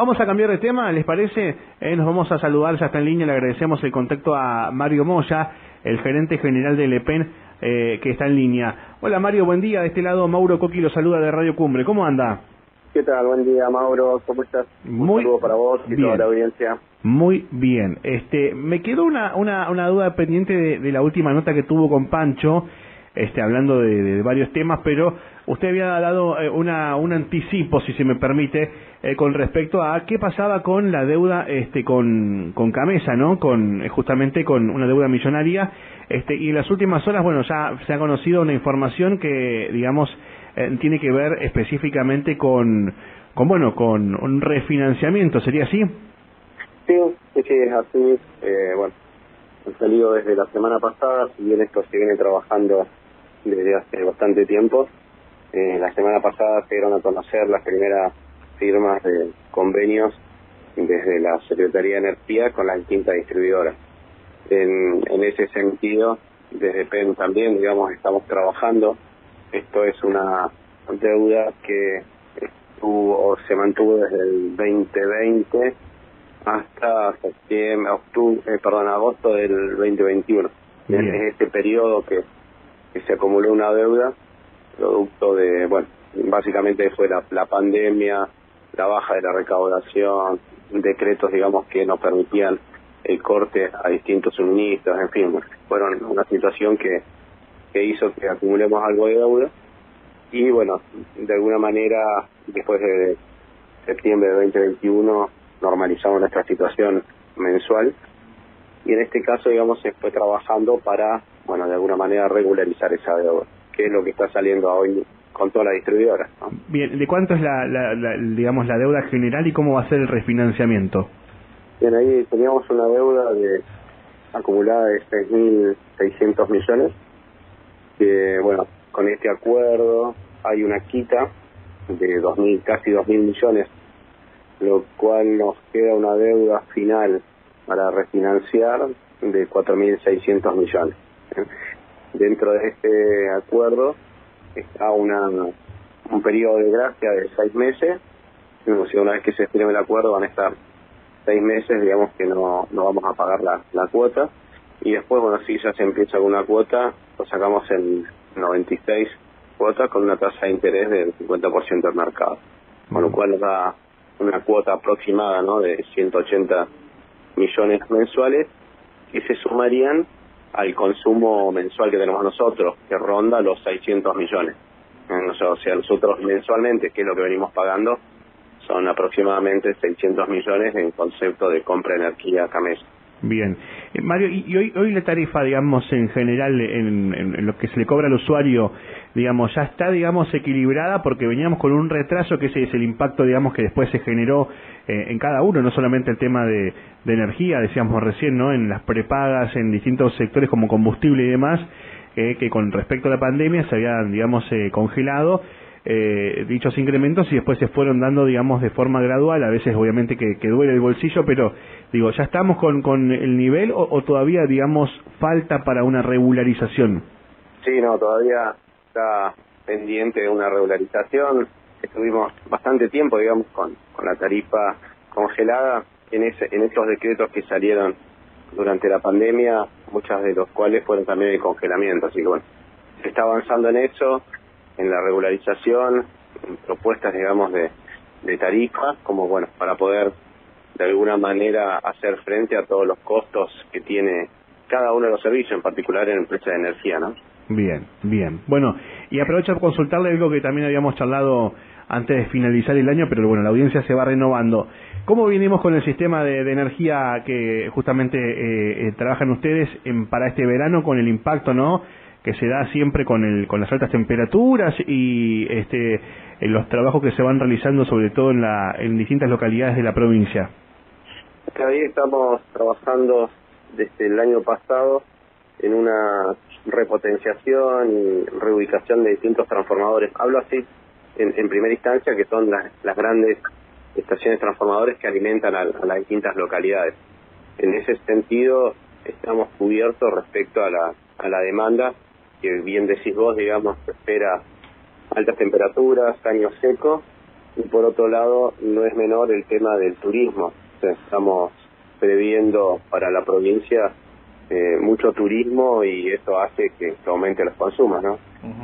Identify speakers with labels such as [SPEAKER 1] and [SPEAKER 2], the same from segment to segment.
[SPEAKER 1] Vamos a cambiar de tema, ¿les parece? Eh, nos vamos a saludar, ya está en línea, le agradecemos el contacto a Mario Moya, el gerente general de LEPEN, eh, que está en línea. Hola Mario, buen día, de este lado Mauro Coqui lo saluda de Radio Cumbre, ¿cómo anda?
[SPEAKER 2] ¿Qué tal? Buen día Mauro, ¿cómo estás?
[SPEAKER 1] Muy
[SPEAKER 2] Un saludo para vos y
[SPEAKER 1] bien.
[SPEAKER 2] toda la audiencia.
[SPEAKER 1] Muy bien. Este, me quedó una, una, una duda pendiente de, de la última nota que tuvo con Pancho, este, hablando de, varios temas, pero usted había dado eh, una, un anticipo, si se me permite, eh, con respecto a qué pasaba con la deuda este, con, con Camesa, ¿no? Con, eh, justamente con una deuda millonaria. Este, y en las últimas horas, bueno, ya se ha conocido una información que, digamos, tiene que ver específicamente con, con, bueno, con un refinanciamiento, ¿sería así?
[SPEAKER 2] Sí, sí, sí, es así. Eh, bueno, han salido desde la semana pasada, si bien esto se viene trabajando desde hace bastante tiempo. Eh, la semana pasada se dieron a conocer las primeras firmas de convenios desde la Secretaría de Energía con las distintas distribuidoras. En, en ese sentido, desde PEN también, digamos, estamos trabajando. Esto es una deuda que estuvo, o se mantuvo desde el 2020 hasta septiembre, octubre, eh, perdón, agosto del 2021.
[SPEAKER 1] Bien.
[SPEAKER 2] Es este periodo que, que se acumuló una deuda, producto de, bueno, básicamente fue la, pandemia, la baja de la recaudación, decretos, digamos, que no permitían el corte a distintos suministros, en fin, fueron una situación que, que hizo que acumulemos algo de deuda. Y bueno, de alguna manera después de septiembre de 2021 normalizamos nuestra situación mensual y en este caso digamos se fue trabajando para bueno de alguna manera regularizar esa deuda que es lo que está saliendo hoy con todas las distribuidoras ¿no?
[SPEAKER 1] Bien, ¿de cuánto es la, la, la, digamos, la deuda general y cómo va a ser el refinanciamiento?
[SPEAKER 2] Bien, ahí teníamos una deuda de acumulada de 6.600 millones que bueno con este acuerdo hay una quita de 2.000 casi 2.000 millones lo cual nos queda una deuda final para refinanciar de 4.600 millones. ¿eh? Dentro de este acuerdo está una, un periodo de gracia de seis meses. Una vez que se firme el acuerdo van a estar seis meses, digamos que no, no vamos a pagar la, la cuota. Y después, bueno, si ya se empieza con una cuota, lo sacamos en 96 cuotas con una tasa de interés del 50% del mercado. Con lo cual nos da una cuota aproximada ¿no? de 180 millones mensuales que se sumarían al consumo mensual que tenemos nosotros, que ronda los 600 millones. Eh, O sea, nosotros mensualmente, que es lo que venimos pagando, son aproximadamente 600 millones en concepto de compra de energía Camesa.
[SPEAKER 1] Bien. Eh, Mario, y, hoy, hoy la tarifa, digamos, en general, en, en- en lo que se le cobra al usuario, digamos, ya está, digamos, equilibrada porque veníamos con un retraso que ese es el impacto, digamos, que después se generó eh, en cada uno, no solamente el tema de, de energía, decíamos recién, ¿no? En las prepagas, en distintos sectores como combustible y demás, eh, que con respecto a la pandemia se habían, digamos, eh, congelado eh, dichos incrementos y después se fueron dando, digamos, de forma gradual, a veces obviamente que, duele el bolsillo, pero digo, ¿ya estamos con, con el nivel o, o todavía, digamos, falta para una regularización?
[SPEAKER 2] Sí, no, todavía está pendiente de una regularización. Estuvimos bastante tiempo, digamos, con, con la tarifa congelada en, ese, en esos decretos que salieron durante la pandemia, muchas de los cuales fueron también de congelamiento. Así que bueno, se está avanzando en eso, en la regularización, en propuestas, digamos, de, de tarifas, como bueno, para poder de alguna manera hacer frente a todos los costos que tiene cada uno de los servicios, en particular en empresas de energía, ¿no?
[SPEAKER 1] Bien, bien. Bueno, y aprovecho para consultarle algo que también habíamos charlado antes de finalizar el año, pero bueno, la audiencia se va renovando. ¿Cómo vinimos con el sistema de, de energía que justamente eh, eh, trabajan ustedes en, para este verano con el impacto, ¿no? Que se da siempre con el con las altas temperaturas y este los trabajos que se van realizando sobre todo en la en distintas localidades de la provincia.
[SPEAKER 2] Ahí estamos trabajando desde el año pasado en una repotenciación y reubicación de distintos transformadores. Hablo así en, en primera instancia que son las, las grandes estaciones transformadores que alimentan a, a las distintas localidades. En ese sentido estamos cubiertos respecto a la, a la demanda que bien decís vos, digamos, espera altas temperaturas, año seco y por otro lado no es menor el tema del turismo. estamos previendo para la provincia eh, mucho turismo y eso hace que, aumente los consumos, ¿no?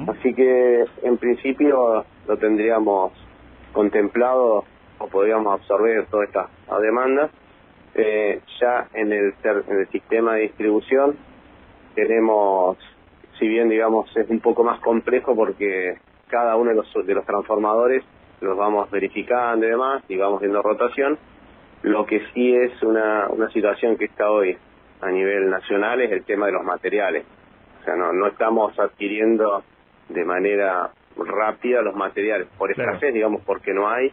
[SPEAKER 2] Así que en principio lo tendríamos contemplado o podríamos absorber toda esta demanda. Eh, ya en el, en el sistema de distribución tenemos, si bien digamos es un poco más complejo porque cada uno de los, de los transformadores los vamos verificando y demás y vamos viendo rotación, lo que sí es una, una situación que está hoy a nivel nacional es el tema de los materiales. O sea, no, no estamos adquiriendo de manera rápida los materiales por escasez, digamos, porque no hay,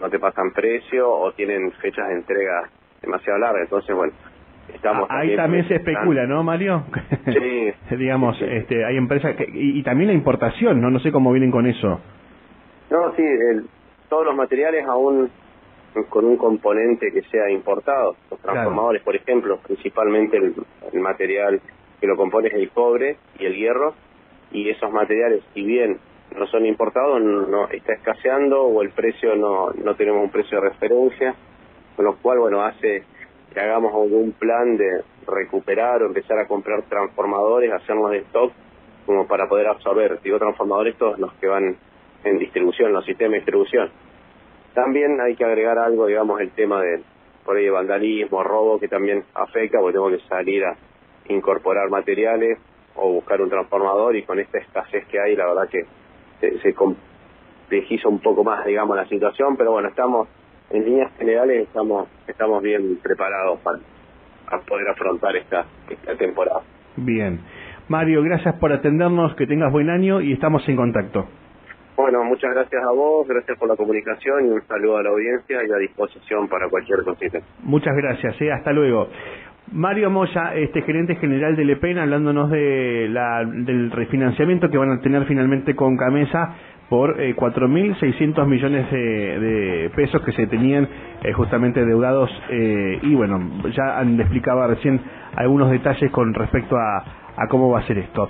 [SPEAKER 2] no te pasan precio o tienen fechas de entrega demasiado largas. Entonces, bueno, estamos...
[SPEAKER 1] Ah, ahí también se especula, ¿no, Mario?
[SPEAKER 2] Sí.
[SPEAKER 1] digamos, este, hay empresas que... Y, también la importación, ¿no? No sé cómo vienen con eso.
[SPEAKER 2] No, sí, todos los materiales aún con un componente que sea importado. Los transformadores, por ejemplo, principalmente el, material que lo compone es el cobre y el hierro, y esos materiales, si bien no son importados, no, está escaseando o el precio no, no tenemos un precio de referencia, con lo cual, bueno, hace que hagamos algún plan de recuperar o empezar a comprar transformadores, hacernos de stock, como para poder absorber, digo transformadores, todos los que van en distribución, los sistemas de distribución. También hay que agregar algo, digamos, el tema de, por ahí, vandalismo, robo, que también afecta, porque tengo que salir a incorporar materiales o buscar un transformador y con esta escasez que hay, la verdad que se, complejiza un poco más, digamos, la situación, pero bueno, estamos, en líneas generales, estamos, estamos bien preparados para, poder afrontar esta, esta temporada.
[SPEAKER 1] Bien. Mario, gracias por atendernos, que tengas buen año y estamos en contacto.
[SPEAKER 2] Bueno, muchas gracias a vos, gracias por la comunicación y un saludo a la audiencia y a disposición para cualquier cosita.
[SPEAKER 1] Muchas gracias, ¿eh? hasta luego. Mario Moya, este gerente general de Lepen, hablándonos de la, del refinanciamiento que van a tener finalmente con Camesa por eh, 4.600 millones de, pesos que se tenían eh, justamente deudados eh, y bueno, ya han explicaba recién algunos detalles con respecto a cómo va a ser esto.